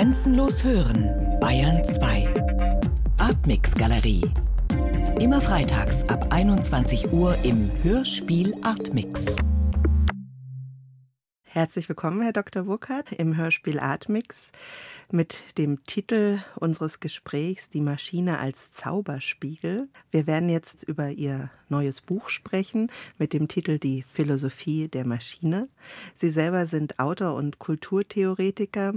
Grenzenlos hören, Bayern 2. Artmix Galerie. Immer freitags ab 21 Uhr im Hörspiel Artmix. Herzlich willkommen, Herr Dr. Burkhardt, im Hörspiel Artmix mit dem Titel unseres Gesprächs Die Maschine als Zauberspiegel. Wir werden jetzt über Ihr neues Buch sprechen mit dem Titel Die Philosophie der Maschine. Sie selber sind Autor und Kulturtheoretiker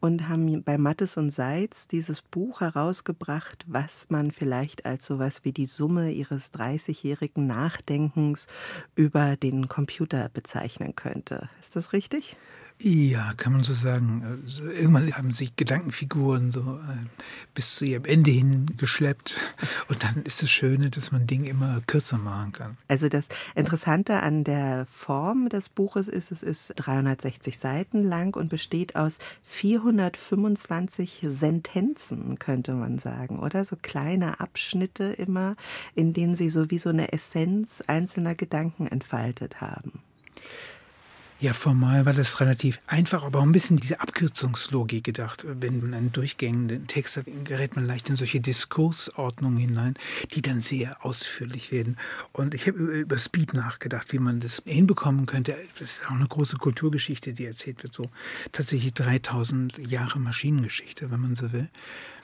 und haben bei Mattes und Seitz dieses Buch herausgebracht, was man vielleicht als sowas wie die Summe ihres 30-jährigen Nachdenkens über den Computer bezeichnen könnte. Ist das richtig? Ja, kann man so sagen. Also irgendwann haben sich Gedankenfiguren so äh, bis zu ihrem Ende hin geschleppt. Und dann ist das Schöne, dass man Dinge immer kürzer machen kann. Also das Interessante an der Form des Buches ist, es ist 360 Seiten lang und besteht aus 425 Sentenzen, könnte man sagen, oder? So kleine Abschnitte immer, in denen sie so wie so eine Essenz einzelner Gedanken entfaltet haben. Ja, formal war das relativ einfach, aber auch ein bisschen diese Abkürzungslogik gedacht. Wenn man einen durchgängenden Text hat, gerät man leicht in solche Diskursordnungen hinein, die dann sehr ausführlich werden. Und ich habe über Speed nachgedacht, wie man das hinbekommen könnte. Das ist auch eine große Kulturgeschichte, die erzählt wird. So tatsächlich 3000 Jahre Maschinengeschichte, wenn man so will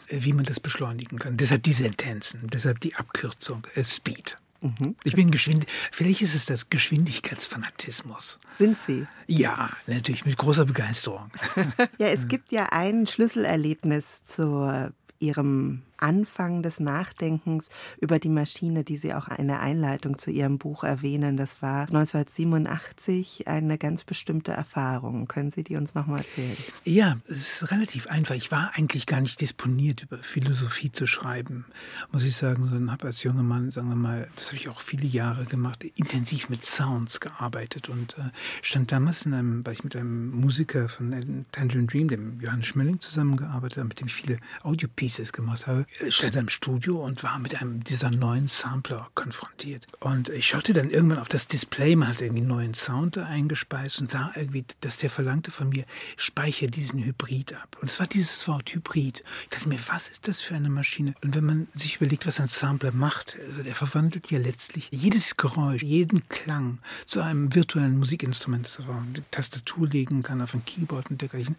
wie man das beschleunigen kann. Deshalb die Sentenzen, deshalb die Abkürzung, äh, Speed. Mhm. Ich bin geschwind. Vielleicht ist es das Geschwindigkeitsfanatismus. Sind Sie? Ja, natürlich mit großer Begeisterung. ja, es gibt ja ein Schlüsselerlebnis zur Ihrem Anfang des Nachdenkens über die Maschine, die Sie auch in der Einleitung zu Ihrem Buch erwähnen. Das war 1987 eine ganz bestimmte Erfahrung. Können Sie die uns nochmal erzählen? Ja, es ist relativ einfach. Ich war eigentlich gar nicht disponiert, über Philosophie zu schreiben, muss ich sagen, sondern habe als junger Mann, sagen wir mal, das habe ich auch viele Jahre gemacht, intensiv mit Sounds gearbeitet und äh, stand damals in einem, weil ich mit einem Musiker von Tangerine Dream, dem Johannes Schmölling, zusammengearbeitet habe, mit dem ich viele Audio-Pieces gemacht habe, stand im Studio und war mit einem dieser neuen Sampler konfrontiert. Und ich schaute dann irgendwann auf das Display, man hat irgendwie einen neuen Sound da eingespeist und sah irgendwie, dass der verlangte von mir, speichere diesen Hybrid ab. Und es war dieses Wort Hybrid. Ich dachte mir, was ist das für eine Maschine? Und wenn man sich überlegt, was ein Sampler macht, also der verwandelt ja letztlich jedes Geräusch, jeden Klang zu einem virtuellen Musikinstrument, das auf eine Tastatur legen kann, auf ein Keyboard und dergleichen.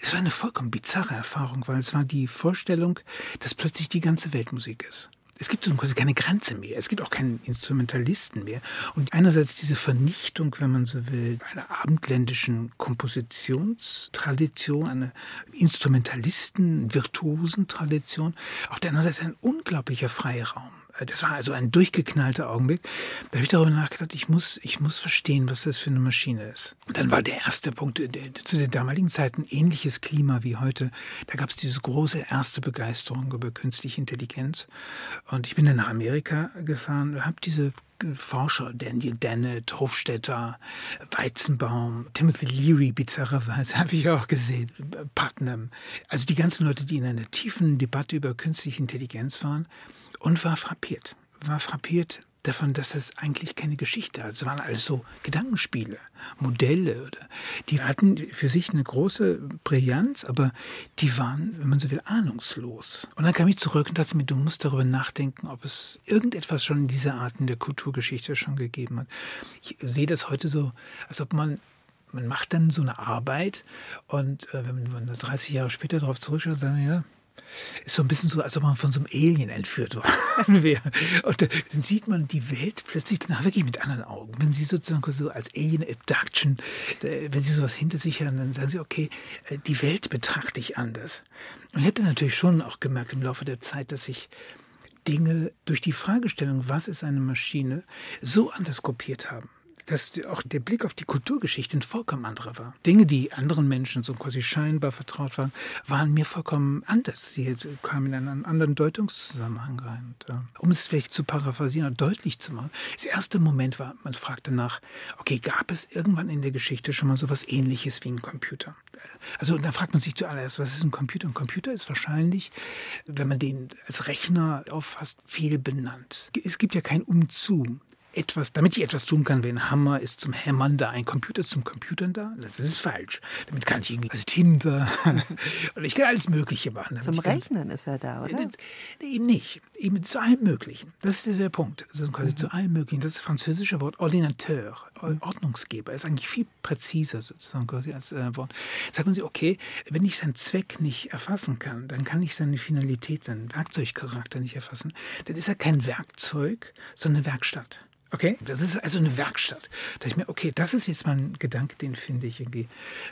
Es war eine vollkommen bizarre Erfahrung, weil es war die Vorstellung, dass plötzlich die ganze Welt Musik ist. Es gibt so quasi keine Grenze mehr. Es gibt auch keinen Instrumentalisten mehr. Und einerseits diese Vernichtung, wenn man so will, einer abendländischen Kompositionstradition, einer Instrumentalisten, virtuosen Tradition. Auf der anderen Seite ein unglaublicher Freiraum das war also ein durchgeknallter Augenblick. Da habe ich darüber nachgedacht, ich muss, ich muss verstehen, was das für eine Maschine ist. Und dann war der erste Punkt, der, zu der damaligen Zeit ein ähnliches Klima wie heute. Da gab es diese große erste Begeisterung über künstliche Intelligenz. Und ich bin dann nach Amerika gefahren habe diese Forscher, Daniel Dennett, Hofstetter, Weizenbaum, Timothy Leary, bizarrerweise, habe ich auch gesehen, Putnam. Also die ganzen Leute, die in einer tiefen Debatte über künstliche Intelligenz waren und war frappiert. War frappiert davon, dass es eigentlich keine Geschichte hat. Es waren alles so Gedankenspiele, Modelle. Die hatten für sich eine große Brillanz, aber die waren, wenn man so will, ahnungslos. Und dann kam ich zurück und dachte mir, du musst darüber nachdenken, ob es irgendetwas schon in dieser Art in der Kulturgeschichte schon gegeben hat. Ich sehe das heute so, als ob man man macht dann so eine Arbeit und äh, wenn man 30 Jahre später darauf zurückschaut, sagen ja, ist so ein bisschen so, als ob man von so einem Alien entführt worden wäre. Und dann sieht man die Welt plötzlich danach wirklich mit anderen Augen. Wenn Sie sozusagen so als Alien Abduction, wenn Sie sowas hinter sich haben, dann sagen Sie, okay, äh, die Welt betrachte ich anders. Und ich habe dann natürlich schon auch gemerkt im Laufe der Zeit, dass ich Dinge durch die Fragestellung, was ist eine Maschine, so anders kopiert haben dass auch der Blick auf die Kulturgeschichte ein vollkommen anderer war. Dinge, die anderen Menschen so quasi scheinbar vertraut waren, waren mir vollkommen anders. Sie kamen in einen anderen Deutungszusammenhang rein. Und, äh, um es vielleicht zu paraphrasieren und deutlich zu machen, das erste Moment war, man fragte nach, okay, gab es irgendwann in der Geschichte schon mal so etwas ähnliches wie ein Computer? Also da fragt man sich zuallererst, was ist ein Computer? Ein Computer ist wahrscheinlich, wenn man den als Rechner auffasst, viel benannt. Es gibt ja kein Umzu etwas, damit ich etwas tun kann, wie ein Hammer ist zum Hämmern da, ein Computer ist zum Computern da. Das ist falsch. Damit kann ich irgendwie also Tinder und ich kann alles Mögliche machen. Zum Rechnen ist er da, oder? Nee, eben nicht. Eben zu allem Möglichen. Das ist der Punkt. Also quasi mhm. zu allem Möglichen. Das, ist das französische Wort Ordinateur, Ordnungsgeber, ist eigentlich viel präziser sozusagen quasi als äh, Wort. Sagt man sich, okay, wenn ich seinen Zweck nicht erfassen kann, dann kann ich seine Finalität, seinen Werkzeugcharakter nicht erfassen. Dann ist er kein Werkzeug, sondern eine Werkstatt. Okay, das ist also eine Werkstatt. Da ich mir, okay, das ist jetzt mal ein Gedanke, den finde ich irgendwie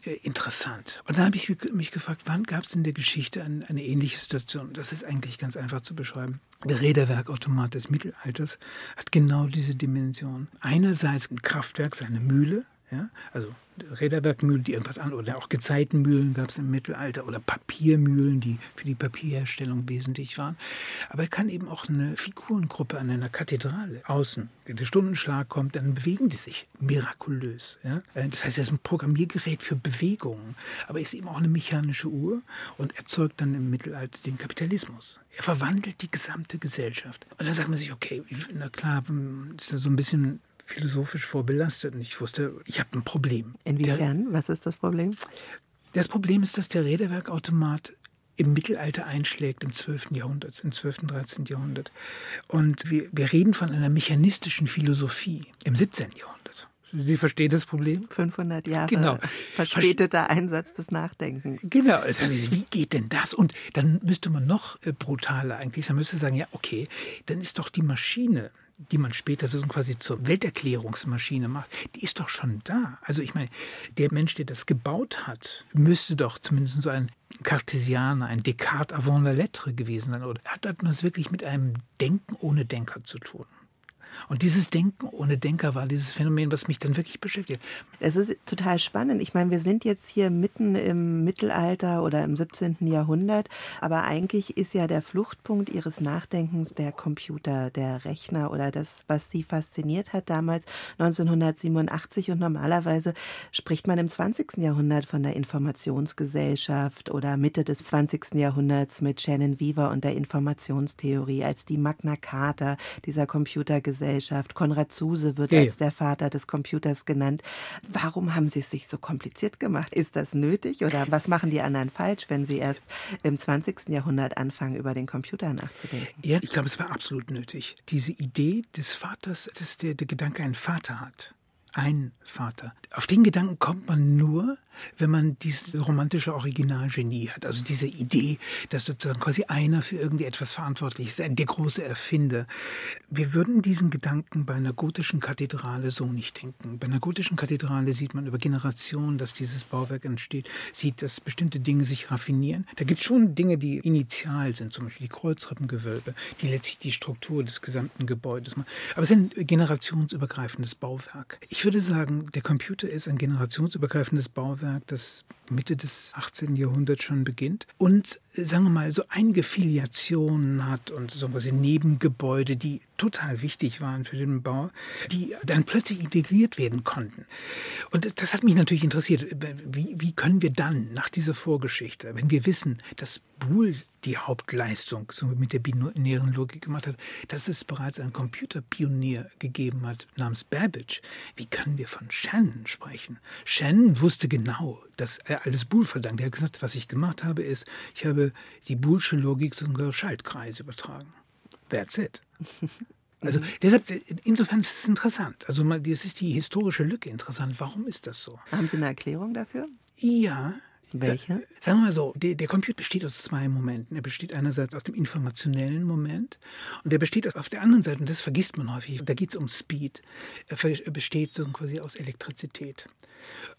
äh, interessant. Und dann habe ich mich gefragt, wann gab es in der Geschichte eine, eine ähnliche Situation? Das ist eigentlich ganz einfach zu beschreiben. Der Räderwerkautomat des Mittelalters hat genau diese Dimension. Einerseits ein Kraftwerk, seine Mühle, ja, also Räderwerkmühlen, die irgendwas an oder auch Gezeitenmühlen gab es im Mittelalter oder Papiermühlen, die für die Papierherstellung wesentlich waren. Aber er kann eben auch eine Figurengruppe an einer Kathedrale außen. Wenn der Stundenschlag kommt, dann bewegen die sich mirakulös. Ja? Äh, das heißt, er ist ein Programmiergerät für Bewegungen, aber er ist eben auch eine mechanische Uhr und erzeugt dann im Mittelalter den Kapitalismus. Er verwandelt die gesamte Gesellschaft. Und dann sagt man sich, okay, na klar, ist das so ein bisschen philosophisch vorbelastet und ich wusste, ich habe ein Problem. Inwiefern? Der, Was ist das Problem? Das Problem ist, dass der Räderwerkautomat im Mittelalter einschlägt, im 12. Jahrhundert, im 12., 13. Jahrhundert. Und wir, wir reden von einer mechanistischen Philosophie im 17. Jahrhundert. Sie verstehen das Problem? 500 Jahre genau. verspäteter Einsatz des Nachdenkens. Genau. Wie geht denn das? Und dann müsste man noch äh, brutaler eigentlich, man müsste sagen, ja, okay, dann ist doch die Maschine die man später so quasi zur Welterklärungsmaschine macht, die ist doch schon da. Also ich meine, der Mensch, der das gebaut hat, müsste doch zumindest so ein Cartesianer, ein Descartes avant la lettre gewesen sein. Oder hat das wirklich mit einem Denken ohne Denker zu tun? Und dieses Denken ohne Denker war dieses Phänomen, was mich dann wirklich beschäftigt. Es ist total spannend. Ich meine, wir sind jetzt hier mitten im Mittelalter oder im 17. Jahrhundert, aber eigentlich ist ja der Fluchtpunkt Ihres Nachdenkens der Computer, der Rechner oder das, was Sie fasziniert hat damals 1987. Und normalerweise spricht man im 20. Jahrhundert von der Informationsgesellschaft oder Mitte des 20. Jahrhunderts mit Shannon Weaver und der Informationstheorie als die Magna Carta dieser Computergesellschaft. Gesellschaft. Konrad Zuse wird ja, als der Vater des Computers genannt. Warum haben Sie es sich so kompliziert gemacht? Ist das nötig oder was machen die anderen falsch, wenn sie erst im 20. Jahrhundert anfangen, über den Computer nachzudenken? Ja, ich glaube, es war absolut nötig. Diese Idee des Vaters, dass der, der Gedanke einen Vater hat ein Vater. Auf den Gedanken kommt man nur, wenn man dieses romantische Originalgenie hat. Also diese Idee, dass sozusagen quasi einer für irgendwie etwas verantwortlich ist, der große Erfinder. Wir würden diesen Gedanken bei einer gotischen Kathedrale so nicht denken. Bei einer gotischen Kathedrale sieht man über Generationen, dass dieses Bauwerk entsteht, sieht, dass bestimmte Dinge sich raffinieren. Da gibt es schon Dinge, die initial sind, zum Beispiel die Kreuzrippengewölbe, die letztlich die Struktur des gesamten Gebäudes machen. Aber es ist ein generationsübergreifendes Bauwerk. Ich würde sagen, der Computer ist ein generationsübergreifendes Bauwerk das Mitte des 18. Jahrhunderts schon beginnt und sagen wir mal so einige Filiationen hat und so quasi Nebengebäude, die total wichtig waren für den Bau, die dann plötzlich integriert werden konnten. Und das, das hat mich natürlich interessiert. Wie, wie können wir dann nach dieser Vorgeschichte, wenn wir wissen, dass Boole die Hauptleistung so mit der binären Logik gemacht hat, dass es bereits einen Computerpionier gegeben hat namens Babbage. Wie können wir von Shannon sprechen? Shannon wusste genau, dass er alles Boole verdankt. Er hat gesagt, was ich gemacht habe, ist, ich habe die Boolsche Logik zu Schaltkreis übertragen. That's it. Also deshalb, insofern ist es interessant. Also das ist die historische Lücke interessant. Warum ist das so? Haben Sie eine Erklärung dafür? Ja, welche? Äh, sagen wir mal so, der, der, Computer besteht aus zwei Momenten. Er besteht einerseits aus dem informationellen Moment und der besteht auf der anderen Seite, und das vergisst man häufig, da geht es um Speed, er besteht so quasi aus Elektrizität.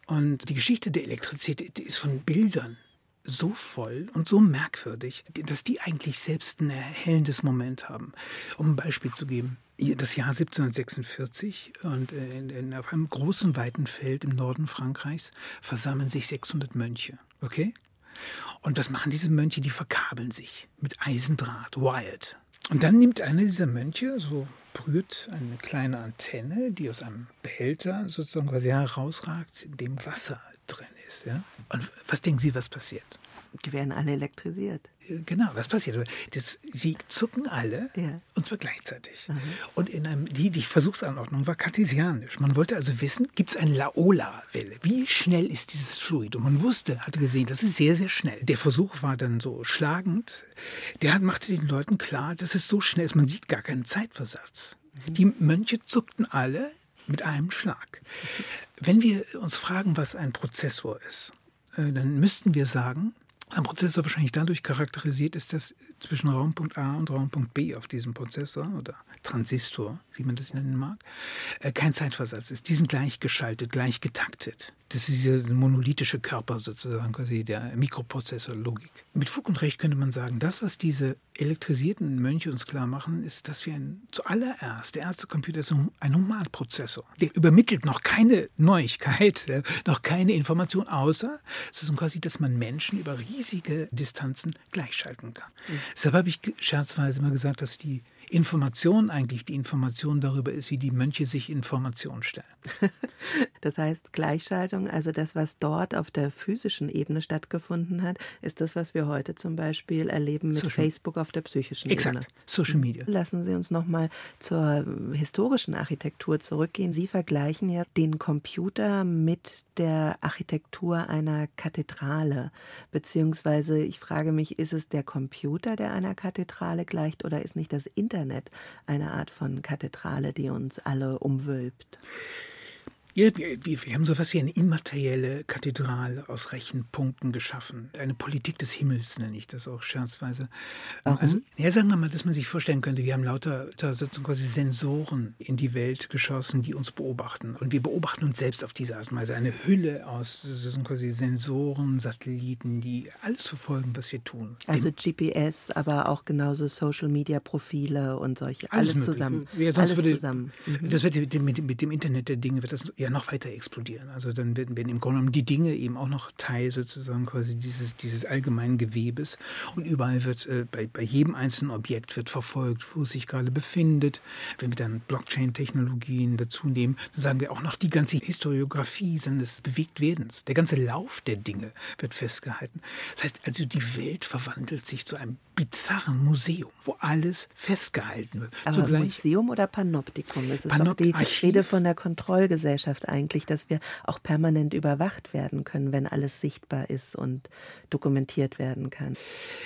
Und die Geschichte der Elektrizität ist von Bildern so voll und so merkwürdig, dass die eigentlich selbst ein erhellendes Moment haben. Um ein Beispiel zu geben das Jahr 1746 und äh, in, in, auf einem großen, weiten Feld im Norden Frankreichs versammeln sich 600 Mönche. Okay? Und was machen diese Mönche? Die verkabeln sich mit Eisendraht, wired. Und dann nimmt einer dieser Mönche, so berührt eine kleine Antenne, die aus einem Behälter sozusagen quasi herausragt, in dem Wasser drin ist. Ja? Und was denken Sie, was passiert? Die werden alle elektrisiert. Äh, genau, was passiert? Das, sie zucken alle ja. und zwar gleichzeitig. Mhm. Und in einem, die, die Versuchsanordnung war kartesianisch. Man wollte also wissen, gibt es eine Laola-Welle? Wie schnell ist dieses Fluid? Und man wusste, hatte gesehen, das ist sehr, sehr schnell. Der Versuch war dann so schlagend. Der hat, machte den Leuten klar, dass es so schnell ist, man sieht gar keinen Zeitversatz. Mhm. Die Mönche zuckten alle mit einem Schlag. Wenn wir uns fragen, was ein Prozessor ist, äh, dann müssten wir sagen, ein Prozessor wahrscheinlich dadurch charakterisiert ist, dass zwischen Raumpunkt A und Raumpunkt B auf diesem Prozessor oder Transistor, wie man das nennen mag, äh, kein Zeitversatz ist. Die sind gleich geschaltet, gleich getaktet. Das ist dieser monolithische Körper sozusagen, quasi der Mikroprozessorlogik. Mit Fug und Recht könnte man sagen, das, was diese elektrisierten Mönche uns klar machen, ist, dass wir ein, zuallererst, der erste Computer ist ein Humanprozessor. Der übermittelt noch keine Neuigkeit, noch keine Information, außer es ist quasi, dass man Menschen über riesige Distanzen gleichschalten kann. Mhm. Deshalb habe ich scherzweise immer gesagt, dass die Information eigentlich die Information darüber ist, wie die Mönche sich Informationen stellen. Das heißt, Gleichschaltung, also das, was dort auf der physischen Ebene stattgefunden hat, ist das, was wir heute zum Beispiel erleben mit Social Facebook auf der psychischen Exakt. Ebene. Social Media. Lassen Sie uns nochmal zur historischen Architektur zurückgehen. Sie vergleichen ja den Computer mit der Architektur einer Kathedrale. Beziehungsweise, ich frage mich, ist es der Computer, der einer Kathedrale gleicht, oder ist nicht das Internet Internet eine Art von Kathedrale, die uns alle umwölbt. Ja, wir, wir, haben so etwas wie eine immaterielle Kathedrale aus Rechenpunkten geschaffen. Eine Politik des Himmels nenne ich das auch scherzweise. Warum? Also, ja, sagen wir mal, dass man sich vorstellen könnte, wir haben lauter sozusagen quasi Sensoren in die Welt geschossen, die uns beobachten. Und wir beobachten uns selbst auf diese Art und Weise. Eine Hülle aus sozusagen quasi Sensoren, Satelliten, die alles verfolgen, was wir tun. Also Dem, GPS, aber auch genauso Social Media Profile und solche. Alles, alles zusammen. Ja, alles würde, zusammen. Mhm. Das wird mit, mit, dem Internet der Dinge wird das ja noch weiter explodieren. Also dann werden, werden im Grunde genommen die Dinge eben auch noch Teil sozusagen quasi dieses, dieses allgemeinen Gewebes und überall wird, äh, bei, bei jedem einzelnen Objekt wird verfolgt, wo es sich gerade befindet. Wenn wir dann Blockchain-Technologien dazu nehmen, dann sagen wir auch noch die ganze Historiografie seines Bewegtwerdens. Der ganze Lauf der Dinge wird festgehalten. Das heißt also, die Welt verwandelt sich zu einem bizarren Museum, wo alles festgehalten wird. Aber Zugleich, Museum oder Panoptikum? Es ist Panop die Rede von der Kontrollgesellschaft eigentlich, dass wir auch permanent überwacht werden können, wenn alles sichtbar ist und dokumentiert werden kann.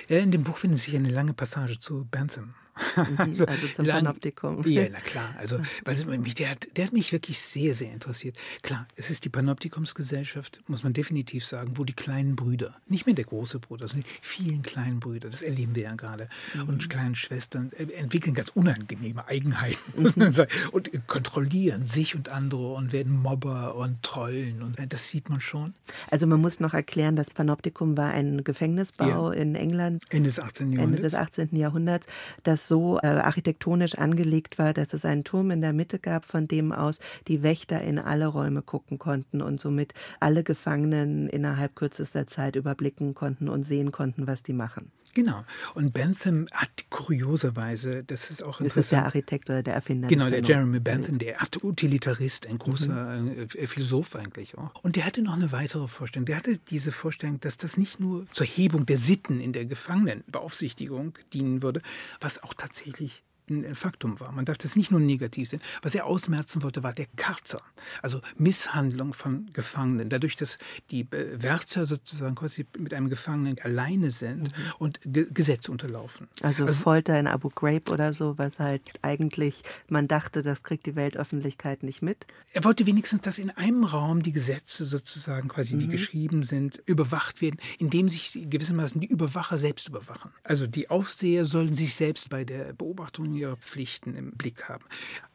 In dem Buch findet sich eine lange Passage zu Bentham. Mhm, also, also zum lang, Panoptikum. Ja, na klar. Also, weil mich, der, hat, der hat mich wirklich sehr, sehr interessiert. Klar, es ist die Panoptikumsgesellschaft, muss man definitiv sagen, wo die kleinen Brüder, nicht mehr der große Bruder, sondern die vielen kleinen Brüder, das erleben wir ja gerade, mhm. und kleinen Schwestern äh, entwickeln ganz unangenehme Eigenheiten mhm. und kontrollieren sich und andere und werden Mobber und Trollen. Und äh, das sieht man schon. Also man muss noch erklären, das Panoptikum war ein Gefängnisbau ja. in England. Ende des 18. Jahrhunderts. Ende des 18. Jahrhunderts, das so äh, architektonisch angelegt war, dass es einen Turm in der Mitte gab, von dem aus die Wächter in alle Räume gucken konnten und somit alle Gefangenen innerhalb kürzester Zeit überblicken konnten und sehen konnten, was die machen. Genau. Und Bentham hat kurioserweise, das ist auch interessant. Das ist der Architekt oder der Erfinder. Genau, der Jeremy Bentham, der erste Utilitarist, ein großer mhm. Philosoph eigentlich auch. Und der hatte noch eine weitere Vorstellung. Der hatte diese Vorstellung, dass das nicht nur zur Hebung der Sitten in der Gefangenenbeaufsichtigung dienen würde, was auch tatsächlich ein Faktum war. Man darf das nicht nur negativ sehen. Was er ausmerzen wollte, war der Karzer, also Misshandlung von Gefangenen. Dadurch, dass die Wärter sozusagen quasi mit einem Gefangenen alleine sind mhm. und Ge Gesetz unterlaufen. Also, also, Folter in Abu Ghraib oder so, was halt eigentlich man dachte, das kriegt die Weltöffentlichkeit nicht mit. Er wollte wenigstens, dass in einem Raum die Gesetze sozusagen quasi, mhm. die geschrieben sind, überwacht werden, indem sich gewissermaßen die Überwacher selbst überwachen. Also die Aufseher sollen sich selbst bei der Beobachtung ihrer Pflichten im Blick haben.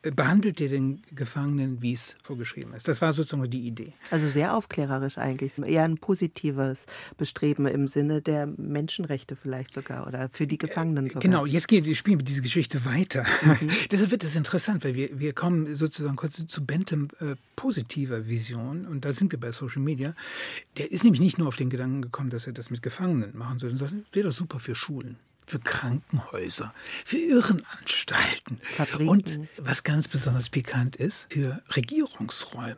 Behandelt ihr den Gefangenen, wie es vorgeschrieben ist? Das war sozusagen die Idee. Also sehr aufklärerisch eigentlich. Eher ein positives Bestreben im Sinne der Menschenrechte vielleicht sogar oder für die Gefangenen sogar. Genau, jetzt geht, spielen wir diese Geschichte weiter. Mhm. Deshalb wird es interessant, weil wir, wir kommen sozusagen kurz zu Bentham äh, positiver Vision und da sind wir bei Social Media. Der ist nämlich nicht nur auf den Gedanken gekommen, dass er das mit Gefangenen machen soll, sondern wäre doch super für Schulen für Krankenhäuser, für Irrenanstalten Fabriken. und was ganz besonders pikant ist, für Regierungsräume.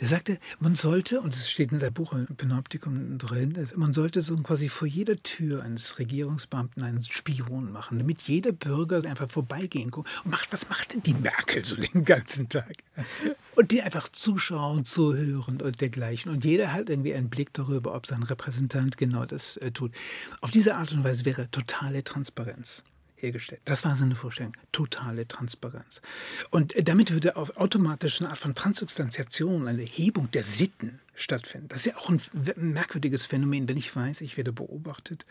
Der sagte, man sollte, und es steht in seinem Buch Panoptikum drin, man sollte so quasi vor jeder Tür eines Regierungsbeamten einen Spion machen, damit jeder Bürger einfach vorbeigehen kann und macht, was macht denn die Merkel so den ganzen Tag? Und die einfach zuschauen, zuhören und dergleichen. Und jeder hat irgendwie einen Blick darüber, ob sein Repräsentant genau das äh, tut. Auf diese Art und Weise wäre totale Transparenz hergestellt. Das war seine Vorstellung. Totale Transparenz. Und äh, damit würde auf automatisch eine Art von Transubstantiation, eine Hebung der Sitten stattfinden. Das ist ja auch ein merkwürdiges Phänomen. Wenn ich weiß, ich werde beobachtet,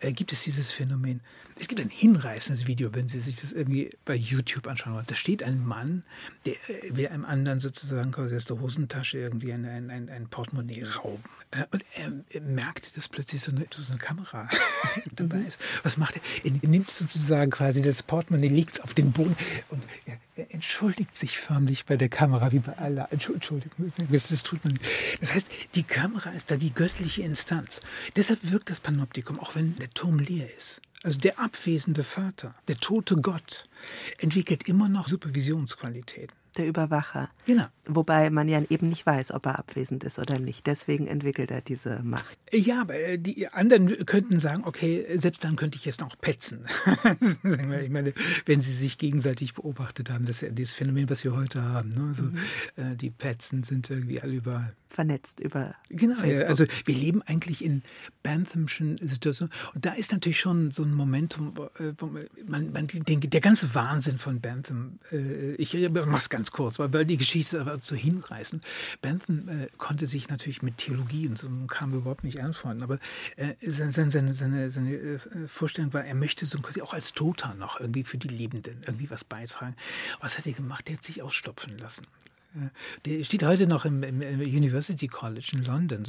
äh, gibt es dieses Phänomen. Es gibt ein hinreißendes Video, wenn Sie sich das irgendwie bei YouTube anschauen wollen. Da steht ein Mann, der äh, will einem anderen sozusagen quasi aus der Hosentasche irgendwie ein, ein, ein, ein Portemonnaie rauben. Äh, und er, er, merkt, dass plötzlich so eine, so eine Kamera dabei mhm. ist. Was macht er? Er nimmt sozusagen quasi das Portemonnaie, legt es auf den Boden und er, er, entschuldigt sich förmlich bei der Kamera, wie bei Allah. Entschuldigung, das, tut man nicht. Das heißt, die Kamera ist da die göttliche Instanz. Deshalb wirkt das Panoptikum, auch wenn der Turm leer ist. Also der abwesende Vater, der tote Gott, entwickelt immer noch Supervisionsqualitäten der Überwacher. Genau. Wobei man ja eben nicht weiß, ob er abwesend ist oder nicht. Deswegen entwickelt er diese Macht. Ja, aber äh, die anderen könnten sagen, okay, selbst dann könnte ich jetzt noch petzen. ich meine, wenn sie sich gegenseitig beobachtet haben, das ist ja dieses Phänomen, was wir heute haben. Ne? Also, mhm. Äh, die Petzen sind irgendwie alle überall vernetzt über genau Facebook. also wir leben eigentlich in Banthamschen Situationen und da ist natürlich schon so ein Momentum äh, wo man, man den, der ganze Wahnsinn von Bantham ich mache es ganz kurz weil, weil die Geschichte ist aber so hinreißend. Bantham äh, konnte sich natürlich mit Theologie und so kam überhaupt nicht anfreunden aber äh, seine, seine, seine, seine äh, Vorstellung war er möchte so quasi auch als Toter noch irgendwie für die Lebenden irgendwie was beitragen. Was hat er gemacht? Er hat sich ausstopfen lassen der steht heute noch im, im University College in London.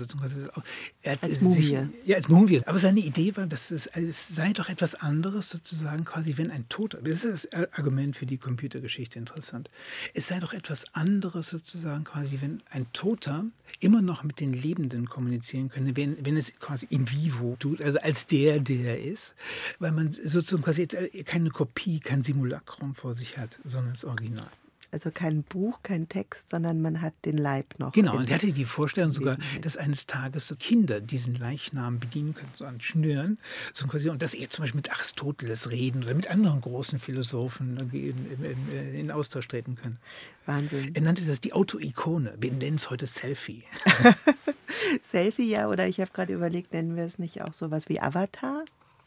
Er hat als Mumie. Sich, ja, als Mumie. Aber seine Idee war, dass es, es sei doch etwas anderes sozusagen quasi, wenn ein Toter, das ist das Argument für die Computergeschichte interessant, es sei doch etwas anderes sozusagen quasi, wenn ein Toter immer noch mit den Lebenden kommunizieren könne, wenn, wenn es quasi in vivo tut, also als der, der ist, weil man sozusagen quasi keine Kopie, kein Simulacrum vor sich hat, sondern das Original. Also kein Buch, kein Text, sondern man hat den Leib noch. Genau, und er hatte die Vorstellung sogar, dass eines Tages so Kinder diesen Leichnam bedienen können, so an Schnüren. So quasi, und dass er zum Beispiel mit Aristoteles reden oder mit anderen großen Philosophen in, in, Austausch treten können. Wahnsinn. Er nannte das die Autoikone. Wir nennen es heute Selfie. Selfie, ja, oder ich habe gerade überlegt, nennen wir es nicht auch sowas wie Avatar?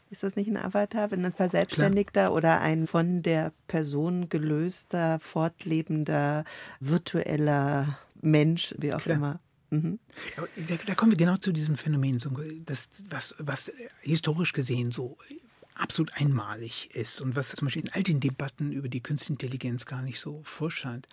Ist das nicht ein Avatar, wenn ein Verselbstständigter Klar. oder ein von der Person gelöster, fortlebender, virtueller Mensch, wie auch Klar. immer? Mhm. Da, da, kommen wir genau zu diesem Phänomen, das, was, was historisch gesehen so absolut einmalig ist und was zum Beispiel in all den Debatten über die künstliche Intelligenz gar nicht so vorscheint.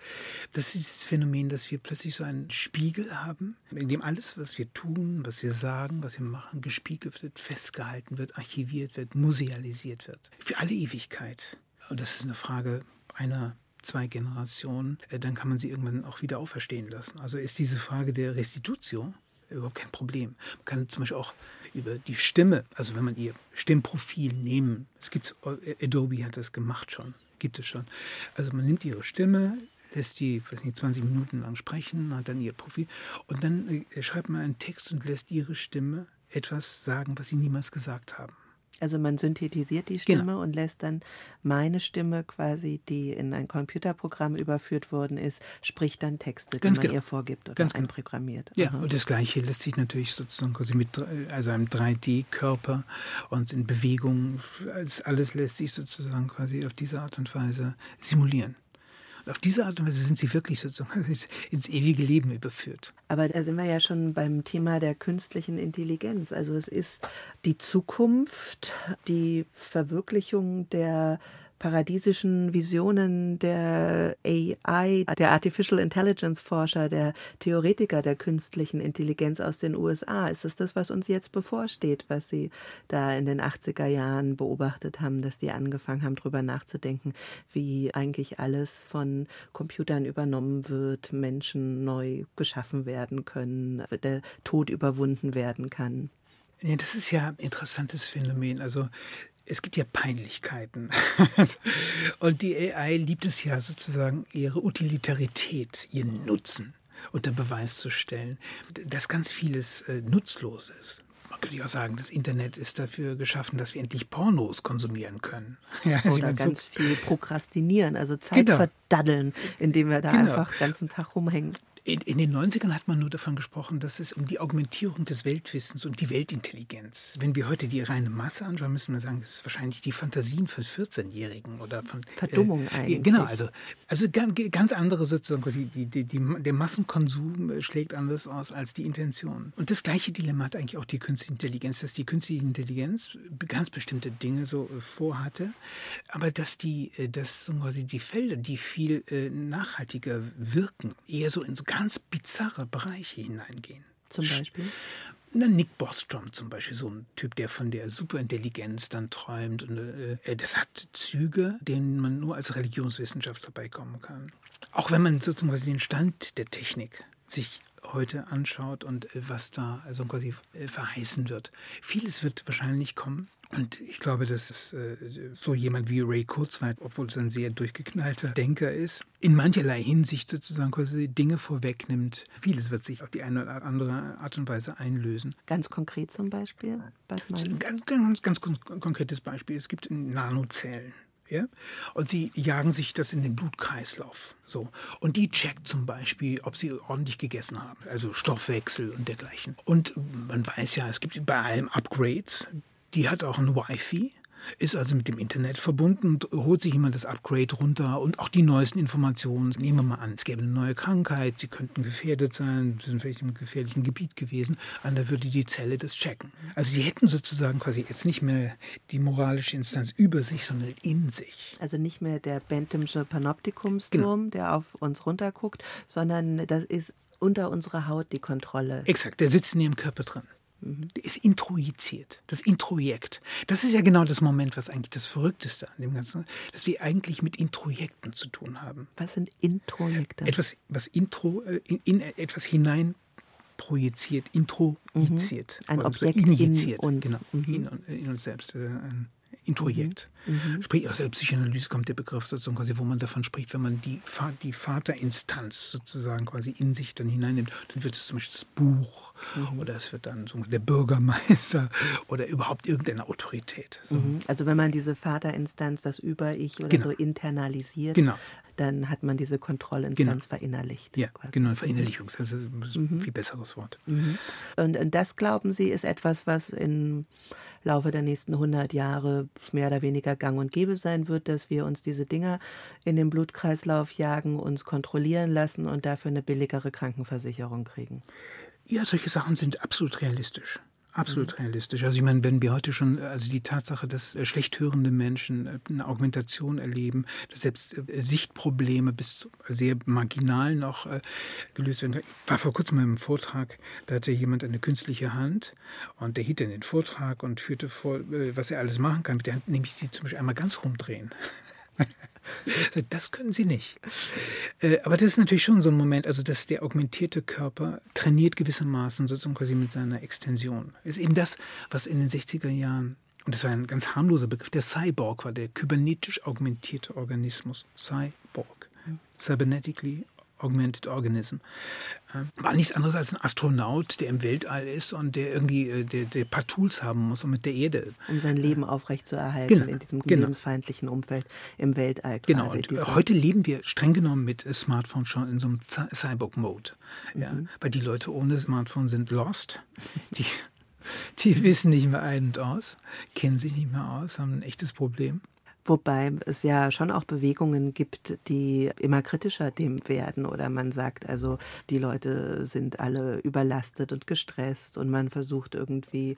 Das ist das Phänomen, dass wir plötzlich so einen Spiegel haben, in dem alles, was wir tun, was wir sagen, was wir machen, gespiegelt wird, festgehalten wird, archiviert wird, musealisiert wird. Für alle Ewigkeit. Und das ist eine Frage einer zwei Generationen, äh, dann kann man sie irgendwann auch wieder auferstehen lassen. Also ist diese Frage der Restitution überhaupt kein Problem. Man kann zum Beispiel auch über die Stimme, also wenn man ihr Stimmprofil nehmen, es gibt Adobe hat das gemacht schon, gibt es schon. Also man nimmt ihre Stimme, lässt die, weiß nicht, 20 Minuten lang sprechen, hat dann ihr Profil und dann äh, schreibt man einen Text und lässt ihre Stimme etwas sagen, was sie niemals gesagt haben. Also man synthetisiert die Stimme genau. und lässt dann meine Stimme quasi, die in ein Computerprogramm überführt worden ist, spricht dann Texte, Ganz die man genau. ihr vorgibt oder Ganz genau. einprogrammiert. Ja, Aha. und das Gleiche lässt sich natürlich sozusagen quasi mit also einem 3D-Körper und in Bewegung, alles lässt sich sozusagen quasi auf diese Art und Weise simulieren. Auf diese Art und Weise sind sie wirklich sozusagen ins ewige Leben überführt. Aber da sind wir ja schon beim Thema der künstlichen Intelligenz. Also es ist die Zukunft, die Verwirklichung der paradiesischen Visionen der AI, der Artificial Intelligence Forscher, der Theoretiker der künstlichen Intelligenz aus den USA. Ist es das, was uns jetzt bevorsteht, was Sie da in den 80er Jahren beobachtet haben, dass die angefangen haben, darüber nachzudenken, wie eigentlich alles von Computern übernommen wird, Menschen neu geschaffen werden können, der Tod überwunden werden kann? Ja, das ist ja ein interessantes Phänomen. Also es gibt ja Peinlichkeiten. Und die AI liebt es ja sozusagen ihre Utilitarität, ihren Nutzen. unter Beweis zu stellen, dass ganz vieles äh, nutzlos ist. Man könnte auch sagen, das Internet ist dafür geschaffen, dass wir endlich Pornos konsumieren können. Ja, also Oder ganz so viel prokrastinieren, also Zeit genau. verdaddeln, indem wir da genau. einfach den ganzen Tag rumhängen. In, in, den 90ern hat man nur davon gesprochen, dass es um die Augmentierung des Weltwissens und die Weltintelligenz. Wenn wir heute die reine Masse anschauen, müssen wir sagen, das ist wahrscheinlich die Fantasien von 14-Jährigen oder von Verdummung äh, eigentlich. Genau, also, also ganz andere sozusagen, quasi die, die, die, der Massenkonsum äh, schlägt anders aus als die Intention. Und das gleiche Dilemma hat eigentlich auch die künstliche Intelligenz, dass die künstliche Intelligenz ganz bestimmte Dinge so äh, vorhatte, aber dass die, äh, dass quasi die Felder, die viel äh, nachhaltiger wirken, eher so in so ganz bizarre Bereiche hineingehen. Zum Beispiel? Na, Nick Bostrom zum Beispiel, so ein Typ, der von der Superintelligenz dann träumt. Und, äh, das hat Züge, denen man nur als Religionswissenschaftler beikommen kann. Auch wenn man sozusagen den Stand der Technik sich heute anschaut und äh, was da also quasi äh, verheißen wird. Vieles wird wahrscheinlich kommen, und ich glaube, dass äh, so jemand wie Ray Kurzweil, obwohl es ein sehr durchgeknallter Denker ist, in mancherlei Hinsicht sozusagen quasi Dinge vorwegnimmt. Vieles wird sich auf die eine oder andere Art und Weise einlösen. Ganz konkret zum Beispiel? Was ganz, ganz, ganz, ganz konkretes Beispiel. Es gibt Nanozellen. Ja? Und sie jagen sich das in den Blutkreislauf. So. Und die checkt zum Beispiel, ob sie ordentlich gegessen haben. Also Stoffwechsel und dergleichen. Und man weiß ja, es gibt bei allem Upgrades. Die hat auch ein Wi-Fi ist also mit dem Internet verbunden und holt sich jemand das Upgrade runter und auch die neuesten Informationen. Nehmen wir mal an, es gäbe eine neue Krankheit, sie könnten gefährdet sein, sie sind vielleicht im gefährlichen Gebiet gewesen, und da würde die Zelle das checken. Also sie hätten sozusagen quasi jetzt nicht mehr die moralische Instanz über sich, sondern in sich. Also nicht mehr der Benthamsche Panoptikumsturm, genau. der auf uns runterguckt, sondern das ist unter unserer Haut die Kontrolle. Exakt, der sitzt in ihrem Körper drin. Der ist introjiziert, das Introjekt. Das ist ja genau das Moment, was eigentlich das Verrückteste an dem Ganzen ist, dass wir eigentlich mit Introjekten zu tun haben. Was sind Introjekte? Etwas, was Intro, äh, in, in etwas hinein projiziert, introjiziert. Mhm. Ein Objekt injiziert, in uns. Genau, mhm. in, in, uns selbst. Äh, ein Introjekt. Mhm. Sprich, aus der Psychoanalyse kommt der Begriff sozusagen quasi, wo man davon spricht, wenn man die, die Vaterinstanz sozusagen quasi in sich dann hineinnimmt, dann wird es zum Beispiel das Buch mhm. oder es wird dann so der Bürgermeister oder überhaupt irgendeine Autorität. So. Mhm. Also wenn man diese Vaterinstanz, das Über-Ich oder genau. so internalisiert, genau. dann hat man diese Kontrollinstanz genau. verinnerlicht. Ja, quasi. genau, Verinnerlichung, das ist ein mhm. viel besseres Wort. Mhm. Und, und das, glauben Sie, ist etwas, was in Laufe der nächsten 100 Jahre mehr oder weniger gang und gäbe sein wird, dass wir uns diese Dinger in den Blutkreislauf jagen, uns kontrollieren lassen und dafür eine billigere Krankenversicherung kriegen. Ja, solche Sachen sind absolut realistisch. Absolut mhm. realistisch. Also ich meine, wenn wir heute schon, also die Tatsache, dass äh, schlecht hörende Menschen äh, eine Augmentation erleben, dass selbst äh, Sichtprobleme bis sehr marginal noch gelöst werden. Ich war vor kurzem in einem Vortrag, da hatte jemand eine künstliche Hand und der hielt dann den Vortrag und führte vor, was er alles machen kann mit der Hand, nämlich sie zum Beispiel einmal ganz rumdrehen. Das können sie nicht. Äh, aber das ist natürlich schon so ein Moment, also dass der augmentierte Körper trainiert gewissermaßen sozusagen quasi mit seiner Extension. Ist eben das, was in den 60er Jahren, und das war ein ganz harmloser Begriff, der Cyborg war, der kybernetisch augmentierte Organismus. Cyborg. Cybernetically Augmented Organism. Äh, war nichts anderes als ein Astronaut, der im Weltall ist und der irgendwie äh, der, der paar Tools haben muss, um mit der Erde. Um sein Leben aufrechtzuerhalten genau, in diesem genau. lebensfeindlichen Umfeld im Weltall. Genau, quasi, genau, und heute leben wir streng genommen mit Smartphone schon in so einem Cyborg-Mode. Ja? Mhm. Weil die Leute ohne Smartphone sind lost. Die, die wissen nicht mehr ein und aus, kennen sich nicht mehr aus, haben ein echtes Problem. Wobei es ja schon auch Bewegungen gibt, die immer kritischer dem werden. Oder man sagt also, die Leute sind alle überlastet und gestresst und man versucht irgendwie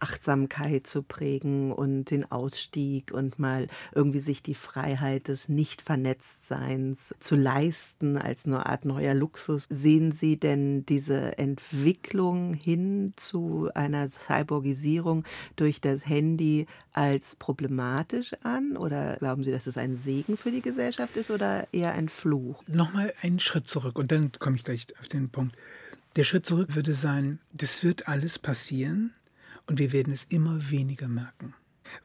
Achtsamkeit zu prägen und den Ausstieg und mal irgendwie sich die Freiheit des Nicht-Vernetztseins zu leisten als eine Art neuer Luxus. Sehen Sie denn diese Entwicklung hin zu einer Cyborgisierung durch das Handy als problematisch an? Oder glauben Sie, dass es ein Segen für die Gesellschaft ist oder eher ein Fluch? Nochmal einen Schritt zurück und dann komme ich gleich auf den Punkt. Der Schritt zurück würde sein, das wird alles passieren und wir werden es immer weniger merken.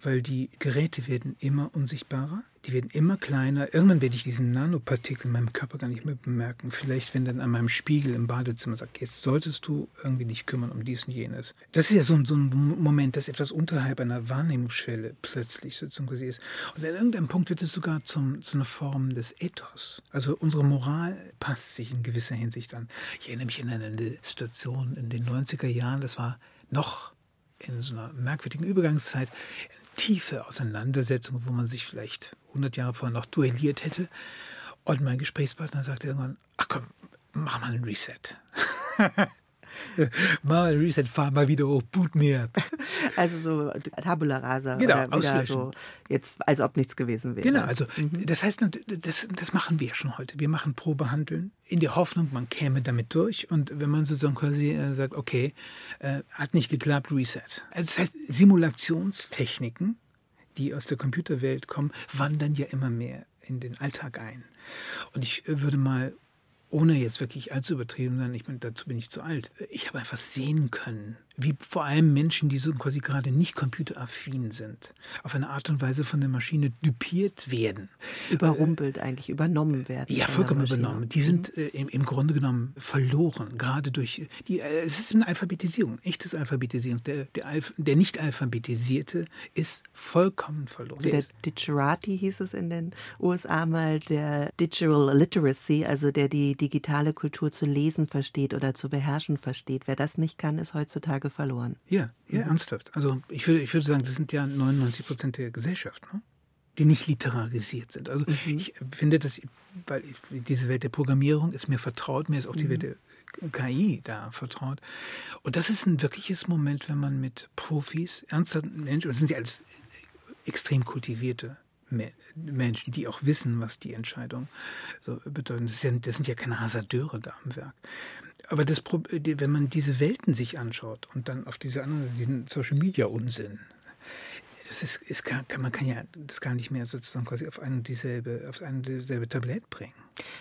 weil die Geräte werden immer unsichtbarer, die werden immer kleiner. Irgendwann werde ich diesen Nanopartikel in meinem Körper gar nicht mehr bemerken. Vielleicht, wenn dann an meinem Spiegel im Badezimmer sagt, jetzt solltest du irgendwie dich kümmern um dies und jenes. Das ist ja so, so ein Moment, dass etwas unterhalb einer Wahrnehmungsschwelle plötzlich sozusagen ist. Und an irgendeinem Punkt wird es sogar zum, zu einer Form des Ethos. Also unsere Moral passt sich in gewisser Hinsicht an. Ich erinnere mich an eine Situation in den 90er Jahren, das war noch in so einer merkwürdigen Übergangszeit tiefe Auseinandersetzung, wo man sich vielleicht 100 Jahre vorher noch duelliert hätte. Und mein Gesprächspartner sagte irgendwann, ach komm, mach mal einen Reset. mal Reset, fahr mal wieder hoch, boot mir. Also so Tabula Rasa. Genau, oder so jetzt, als ob nichts gewesen wäre. Genau, also mhm. das heißt, das, das machen wir schon heute. Wir machen Probehandeln in der Hoffnung, man käme damit durch. Und wenn man sozusagen quasi äh, sagt, okay, äh, hat nicht geklappt, Reset. Also das heißt, Simulationstechniken, die aus der Computerwelt kommen, wandern ja immer mehr in den Alltag ein. Und ich äh, würde mal ohne jetzt wirklich allzu übertrieben sein, ich meine, dazu bin ich zu alt. Ich habe einfach sehen können, wie vor allem Menschen, die so quasi gerade nicht computeraffin sind, auf eine Art und Weise von der Maschine dupiert werden. Überrumpelt äh, eigentlich, übernommen werden. Ja, vollkommen übernommen. Die sind mhm. äh, im, im, Grunde genommen verloren, gerade durch die, äh, es ist eine Alphabetisierung, echtes Alphabetisierung. Der, der, Alph der nicht Alphabetisierte ist vollkommen verloren. Also der Digerati hieß es in den USA mal, der Digital Literacy, also der die digitale Kultur zu lesen versteht oder zu beherrschen versteht. Wer das nicht kann, ist heutzutage verloren. Ja, ja, mhm. ernsthaft. Also ich würde, ich würde sagen, das sind ja 99 Prozent der Gesellschaft, ne? die nicht literarisiert sind. Also mhm. ich finde, dass weil diese Welt der Programmierung ist mir vertraut, mir ist auch die mhm. Welt der KI da vertraut. Und das ist ein wirkliches Moment, wenn man mit Profis, ernsthaften Menschen, und das sind ja alles extrem kultivierte Menschen, die auch wissen, was die Entscheidung so bedeuten. Das, ja, das sind ja keine Hasardeure da am Werk. Aber das, wenn man diese Welten sich anschaut und dann auf diese anderen, diesen Social Media Unsinn, das ist, ist kann, man kann ja das gar nicht mehr sozusagen quasi auf ein dieselbe, auf ein und dieselbe Tablett bringen.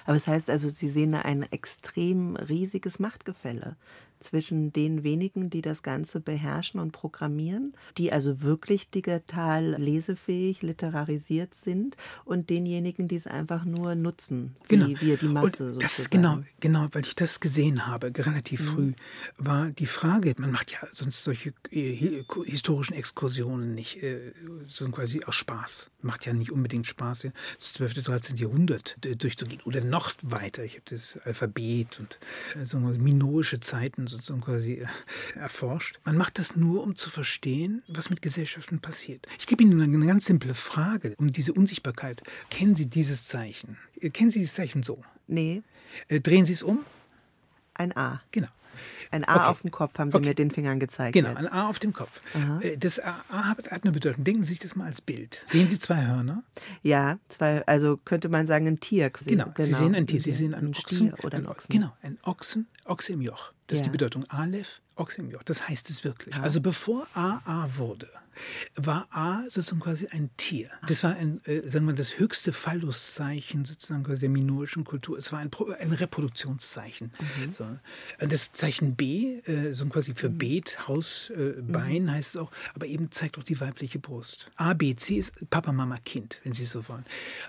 Aber es das heißt also, Sie sehen da ein extrem riesiges Machtgefälle zwischen den wenigen, die das Ganze beherrschen und programmieren, die also wirklich digital lesefähig, literarisiert sind, und denjenigen, die es einfach nur nutzen, genau. wie wir die Masse und das Ist genau, genau, weil ich das gesehen habe, relativ mhm. früh, war die Frage, man macht ja sonst solche äh, historischen Exkursionen nicht, äh, so quasi aus Spaß. Macht ja nicht unbedingt Spaß, das 12., 13. Jahrhundert durchzugehen oder noch weiter. Ich habe das Alphabet und äh, so minoische Zeiten sozusagen quasi äh, erforscht. Man macht das nur, um zu verstehen, was mit Gesellschaften passiert. Ich gebe Ihnen eine ganz simple Frage um diese Unsichtbarkeit. Kennen Sie dieses Zeichen? Äh, kennen Sie dieses Zeichen so? Nee. drehen Sie es um? Ein A. Genau. Ein A okay. auf dem Kopf haben Sie okay. mit den Fingern gezeigt. Genau, jetzt. ein A auf dem Kopf. Aha. Äh, das A hat eine Bedeutung. Denken Sie sich das mal als Bild. Sehen Sie zwei Hörner? Ja, zwei, also könnte man sagen ein Tier. Genau, genau. Sie sehen ein Tier. Sie sehen einen ein Ochsen. Stier oder einen Ochsen. Genau, ein Ochsen, Ochse im Joch. Das ja. ist die Bedeutung Aleph, Joch. Das heißt es wirklich. Ja. Also bevor AA wurde, war A sozusagen quasi ein Tier. Das war ein, äh, sagen wir, das höchste Phalluszeichen sozusagen quasi der minoischen Kultur. Es war ein, ein Reproduktionszeichen. Mhm. So. Das Zeichen B, äh, so quasi für mhm. Beet, Haus, äh, Bein mhm. heißt es auch, aber eben zeigt auch die weibliche Brust. A, B, C ist Papa, Mama, Kind, wenn Sie so wollen.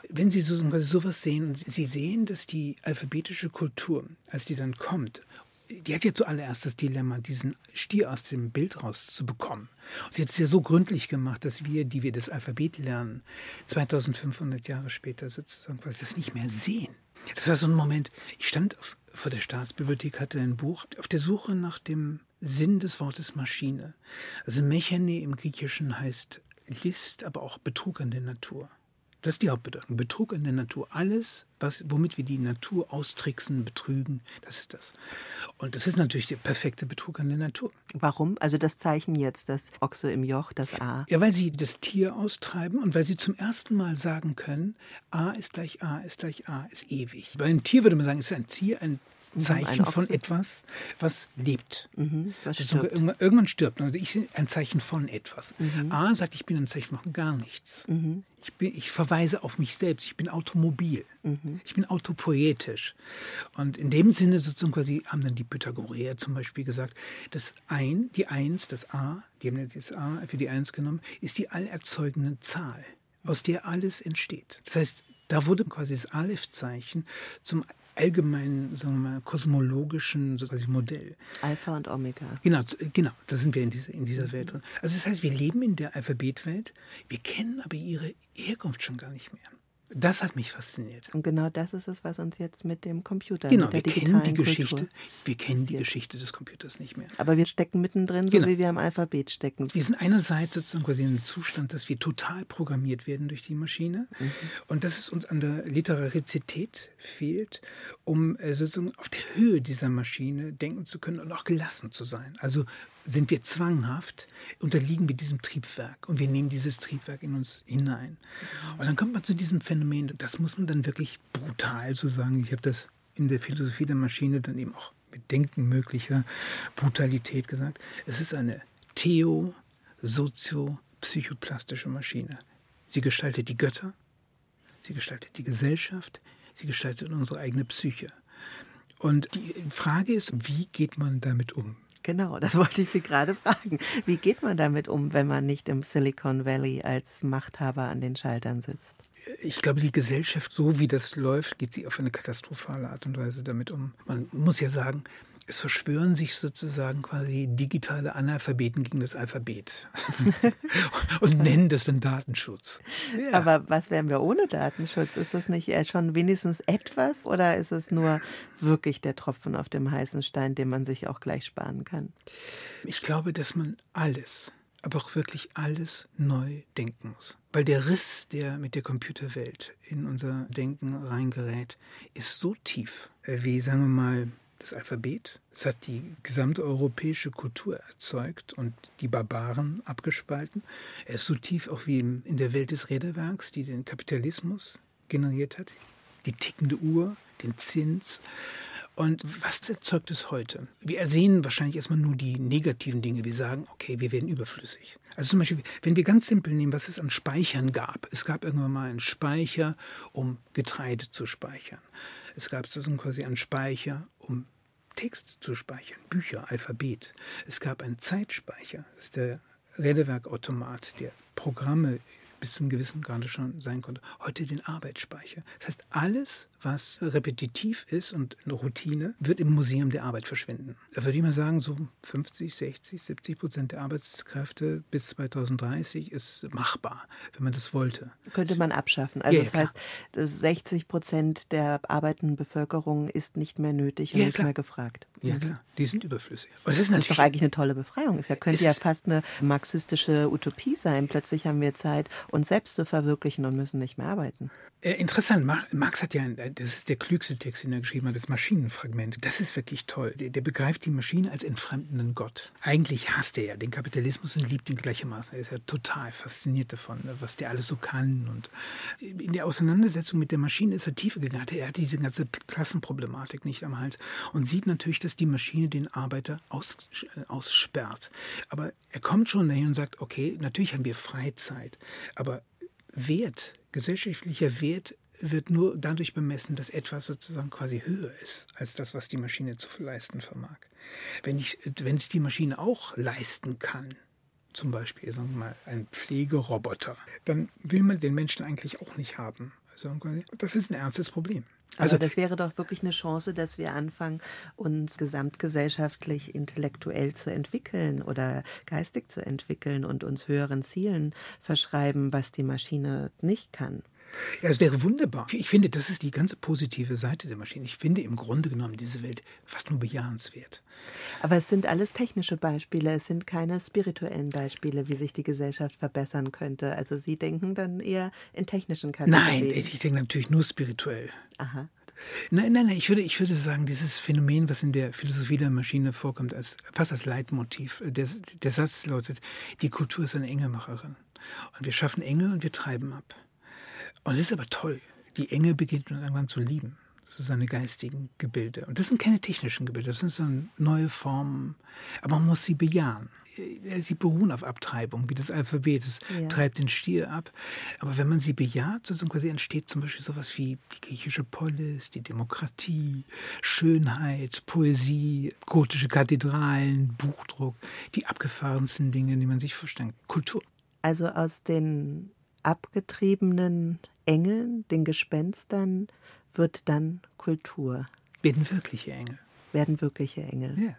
Wenn Sie so, sowas sehen, Sie sehen, dass die alphabetische Kultur, als die dann kommt, die hat ja zuallererst das Dilemma, diesen Stier aus dem Bild rauszubekommen. Und sie hat es ja so gründlich gemacht, dass wir, die wir das Alphabet lernen, 2500 Jahre später sozusagen quasi das nicht mehr sehen. Das war so ein Moment, ich stand vor der Staatsbibliothek, hatte ein Buch auf der Suche nach dem Sinn des Wortes Maschine. Also Mechane im Griechischen heißt List, aber auch Betrug an der Natur. Das ist die Hauptbedeutung. Betrug an der Natur. Alles, was, womit wir die Natur austricksen, betrügen, das ist das. Und das ist natürlich der perfekte Betrug an der Natur. Warum? Also das Zeichen jetzt, das Ochse im Joch, das A. Ja, weil sie das Tier austreiben und weil sie zum ersten Mal sagen können, A ist gleich A ist gleich A ist ewig. Bei einem Tier würde man sagen, es ist ein Tier, ein Zeichen von etwas, was lebt. Mhm, was stirbt. Irgendwann, irgendwann, stirbt. Also ich bin ein Zeichen von etwas. Mhm. A sagt, ich bin ein Zeichen von gar nichts. Mhm. Ich, bin, ich verweise auf mich selbst. Ich bin automobil. Mhm. Ich bin autopoetisch. Und in dem Sinne sozusagen quasi haben dann die Pythagoreer zum Beispiel gesagt, das Ein, die Eins, das A, die haben das A für die Eins genommen, ist die allerzeugende Zahl, aus der alles entsteht. Das heißt, da wurde quasi das Aleph-Zeichen zum allgemeinen, sagen wir mal, kosmologischen so quasi Modell. Alpha und Omega. Genau, genau, da sind wir in dieser, in dieser Welt drin. Also das heißt, wir leben in der Alphabetwelt, wir kennen aber ihre Herkunft schon gar nicht mehr. Das hat mich fasziniert. Und genau das ist es, was uns jetzt mit dem Computer, genau, mit der wir kennen die Geschichte, wir kennen die Geschichte des Computers nicht mehr. Aber wir stecken mittendrin, so genau. wie wir im Alphabet stecken. Wir sind einerseits sozusagen quasi in einem Zustand, dass wir total programmiert werden durch die Maschine mhm. und dass es uns an der Literarizität fehlt, um äh, sozusagen auf der Höhe dieser Maschine denken zu können und auch gelassen zu sein. Also sind wir zwanghaft, unterliegen wir diesem Triebwerk und wir nehmen dieses Triebwerk in uns hinein. Und dann kommt man zu diesem Phänomen, das muss man dann wirklich brutal so sagen. Ich habe das in der Philosophie der Maschine dann eben auch mit Denken möglicher Brutalität gesagt. Es ist eine theo-sozio-psychoplastische Maschine. Sie gestaltet die Götter, sie gestaltet die Gesellschaft, sie gestaltet unsere eigene Psyche. Und die Frage ist, wie geht man damit um? Genau, das wollte ich Sie gerade fragen. Wie geht man damit um, wenn man nicht im Silicon Valley als Machthaber an den Schaltern sitzt? Ich glaube, die Gesellschaft, so wie das läuft, geht sie auf eine katastrophale Art und Weise damit um. Man muss ja sagen, es verschwören sich sozusagen quasi digitale Analphabeten gegen das Alphabet und nennen das dann Datenschutz. Ja. Aber was wären wir ohne Datenschutz? Ist das nicht schon wenigstens etwas oder ist es nur wirklich der Tropfen auf dem heißen Stein, den man sich auch gleich sparen kann? Ich glaube, dass man alles, aber auch wirklich alles neu denken muss. Weil der Riss, der mit der Computerwelt in unser Denken reingerät, ist so tief, äh, wie, sagen wir mal, das Alphabet. Es hat die gesamte europäische Kultur erzeugt und die Barbaren abgespalten. Er ist so tief auch wie in der Welt des Räderwerks, die den Kapitalismus generiert hat, die tickende Uhr, den Zins. Und was erzeugt es heute? Wir ersehen wahrscheinlich erstmal nur die negativen Dinge. Wir sagen, okay, wir werden überflüssig. Also zum Beispiel, wenn wir ganz simpel nehmen, was es an Speichern gab. Es gab irgendwann mal einen Speicher, um Getreide zu speichern. Es gab so quasi einen Speicher, um Text zu speichern, Bücher, Alphabet. Es gab einen Zeitspeicher, das ist der Redewerkautomat, der Programme bis zum gewissen Grade schon sein konnte. Heute den Arbeitsspeicher. Das heißt, alles, was repetitiv ist und eine Routine, wird im Museum der Arbeit verschwinden. Da würde ich mal sagen, so 50, 60, 70 Prozent der Arbeitskräfte bis 2030 ist machbar, wenn man das wollte. Könnte man abschaffen. Also ja, das heißt, 60 Prozent der arbeitenden Bevölkerung ist nicht mehr nötig und ja, nicht klar. mehr gefragt. Ja, klar. Die sind überflüssig. Das ist, das ist doch eigentlich eine tolle Befreiung. Es könnte ja fast eine marxistische Utopie sein. Plötzlich haben wir Zeit, uns selbst zu verwirklichen und müssen nicht mehr arbeiten. Äh, interessant. Marx hat ja, das ist der klügste Text, den er geschrieben hat, das Maschinenfragment. Das ist wirklich toll. Der, der begreift die Maschine als entfremdenden Gott. Eigentlich hasst er ja den Kapitalismus und liebt ihn gleichermaßen. Er ist ja total fasziniert davon, was der alles so kann. Und in der Auseinandersetzung mit der Maschine ist er tiefer gegangen. Er hat diese ganze Klassenproblematik nicht am Hals und sieht natürlich, dass die Maschine den Arbeiter aus, äh, aussperrt. Aber er kommt schon dahin und sagt, okay, natürlich haben wir Freizeit, aber Wert gesellschaftlicher Wert wird nur dadurch bemessen, dass etwas sozusagen quasi höher ist als das, was die Maschine zu leisten vermag. Wenn, ich, wenn es die Maschine auch leisten kann, zum Beispiel sagen wir mal ein Pflegeroboter, dann will man den Menschen eigentlich auch nicht haben. Also das ist ein ernstes Problem. Also das wäre doch wirklich eine Chance, dass wir anfangen, uns gesamtgesellschaftlich intellektuell zu entwickeln oder geistig zu entwickeln und uns höheren Zielen verschreiben, was die Maschine nicht kann. Ja, es wäre wunderbar. Ich finde, das ist die ganze positive Seite der Maschine. Ich finde im Grunde genommen diese Welt fast nur bejahenswert. Aber es sind alles technische Beispiele, es sind keine spirituellen Beispiele, wie sich die Gesellschaft verbessern könnte. Also Sie denken dann eher in technischen Kategorien. Nein, ich denke natürlich nur spirituell. Aha. Nein, nein, nein, ich würde, ich würde sagen, dieses Phänomen, was in der Philosophie der Maschine vorkommt, als, fast als Leitmotiv. Der, der Satz lautet, die Kultur ist eine Engelmacherin. Und wir schaffen Engel und wir treiben ab. Und es ist aber toll. Die Engel beginnt man irgendwann zu lieben. so seine geistigen Gebilde. Und das sind keine technischen Gebilde, das sind so neue Formen, aber man muss sie bejahen. Äh, sie beruhen auf Abtreibung, wie das Alphabet. Es ja. treibt den Stier ab. Aber wenn man sie bejaht, sozusagen quasi entsteht zum Beispiel sowas wie die griechische Polis, die Demokratie, Schönheit, Poesie, gotische Kathedralen, Buchdruck, die abgefahrensten Dinge, die man sich vorstellt. Kultur. Also aus den abgetriebenen Engeln, den Gespenstern, wird dann Kultur. Werden wirkliche Engel. Werden wirkliche Engel. Ja.